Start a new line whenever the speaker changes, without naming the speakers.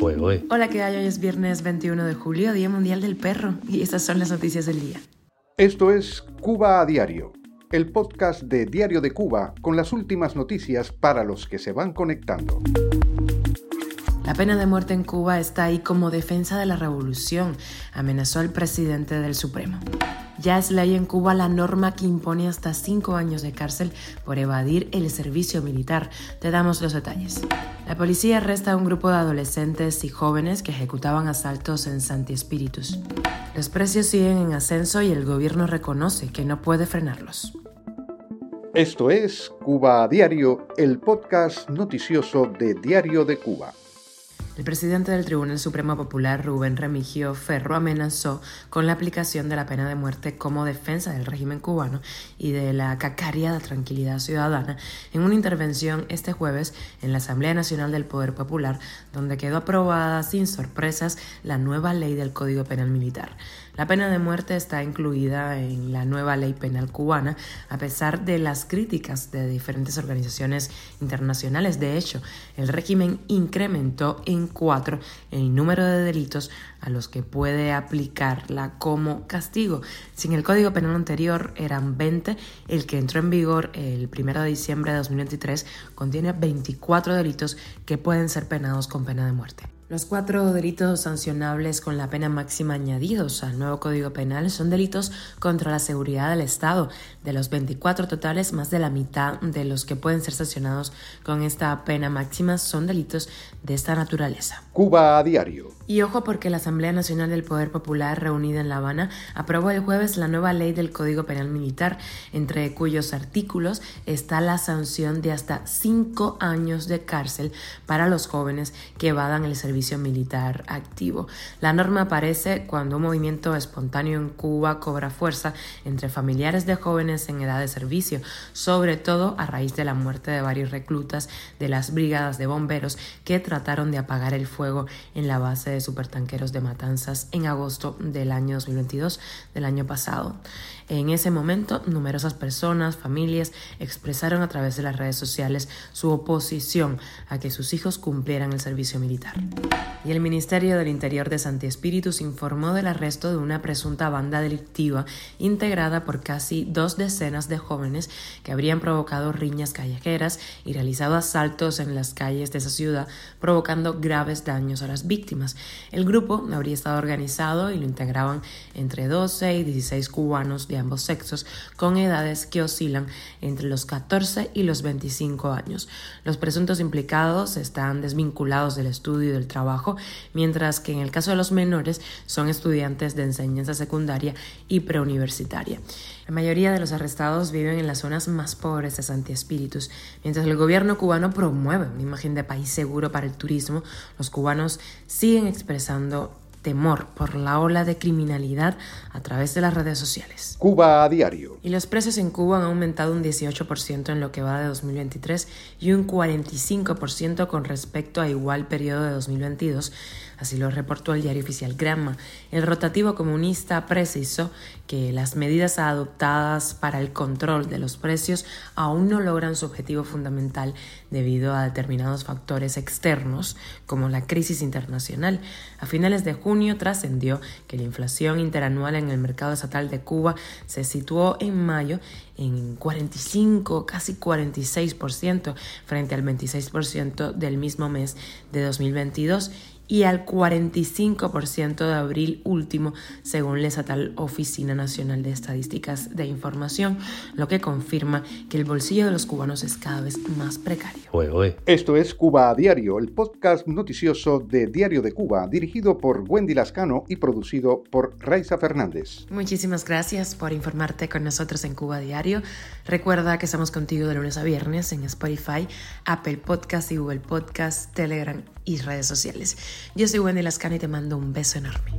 Hola, ¿qué hay? Hoy es viernes 21 de julio, Día Mundial del Perro, y estas son las noticias del día.
Esto es Cuba a Diario, el podcast de Diario de Cuba con las últimas noticias para los que se van conectando.
La pena de muerte en Cuba está ahí como defensa de la revolución, amenazó el presidente del Supremo. Ya es ley en Cuba la norma que impone hasta cinco años de cárcel por evadir el servicio militar. Te damos los detalles. La policía arresta a un grupo de adolescentes y jóvenes que ejecutaban asaltos en Santi Espíritus. Los precios siguen en ascenso y el gobierno reconoce que no puede frenarlos.
Esto es Cuba a Diario, el podcast noticioso de Diario de Cuba.
El presidente del Tribunal Supremo Popular, Rubén Remigio Ferro, amenazó con la aplicación de la pena de muerte como defensa del régimen cubano y de la cacariada tranquilidad ciudadana en una intervención este jueves en la Asamblea Nacional del Poder Popular, donde quedó aprobada sin sorpresas la nueva ley del Código Penal Militar. La pena de muerte está incluida en la nueva ley penal cubana, a pesar de las críticas de diferentes organizaciones internacionales. De hecho, el régimen incrementó en cuatro el número de delitos a los que puede aplicarla como castigo. Si en el Código Penal anterior eran 20, el que entró en vigor el 1 de diciembre de 2023 contiene 24 delitos que pueden ser penados con pena de muerte. Los cuatro delitos sancionables con la pena máxima añadidos al nuevo Código Penal son delitos contra la seguridad del Estado. De los 24 totales, más de la mitad de los que pueden ser sancionados con esta pena máxima son delitos de esta naturaleza.
Cuba a diario.
Y ojo porque la Asamblea Nacional del Poder Popular reunida en La Habana aprobó el jueves la nueva ley del Código Penal Militar, entre cuyos artículos está la sanción de hasta cinco años de cárcel para los jóvenes que evadan el servicio militar activo. La norma aparece cuando un movimiento espontáneo en Cuba cobra fuerza entre familiares de jóvenes en edad de servicio, sobre todo a raíz de la muerte de varios reclutas de las brigadas de bomberos que trataron de apagar el fuego en la base de supertanqueros de Matanzas en agosto del año 2022 del año pasado. En ese momento, numerosas personas, familias, expresaron a través de las redes sociales su oposición a que sus hijos cumplieran el servicio militar. Y el Ministerio del Interior de Santi Espíritus informó del arresto de una presunta banda delictiva integrada por casi dos decenas de jóvenes que habrían provocado riñas callejeras y realizado asaltos en las calles de esa ciudad, provocando graves daños a las víctimas. El grupo habría estado organizado y lo integraban entre 12 y 16 cubanos de ambos sexos con edades que oscilan entre los 14 y los 25 años. Los presuntos implicados están desvinculados del estudio y del trabajo, mientras que en el caso de los menores son estudiantes de enseñanza secundaria y preuniversitaria. La mayoría de los arrestados viven en las zonas más pobres de Santi Espíritus. Mientras el gobierno cubano promueve una imagen de país seguro para el turismo, los cubanos siguen expresando temor por la ola de criminalidad a través de las redes sociales.
Cuba a diario.
Y los precios en Cuba han aumentado un 18% en lo que va de 2023 y un 45% con respecto a igual periodo de 2022 Así lo reportó el diario oficial Gramma. El rotativo comunista precisó que las medidas adoptadas para el control de los precios aún no logran su objetivo fundamental debido a determinados factores externos como la crisis internacional. A finales de junio trascendió que la inflación interanual en el mercado estatal de Cuba se situó en mayo en 45, casi 46% frente al 26% del mismo mes de 2022 y al 45% de abril último, según la estatal Oficina Nacional de Estadísticas de Información, lo que confirma que el bolsillo de los cubanos es cada vez más precario.
Esto es Cuba a Diario, el podcast noticioso de Diario de Cuba, dirigido por Wendy Lascano y producido por Raiza Fernández.
Muchísimas gracias por informarte con nosotros en Cuba a Diario. Recuerda que estamos contigo de lunes a viernes en Spotify, Apple Podcast y Google Podcast, Telegram y redes sociales. Yo soy Wendy Lascano y te mando un beso enorme.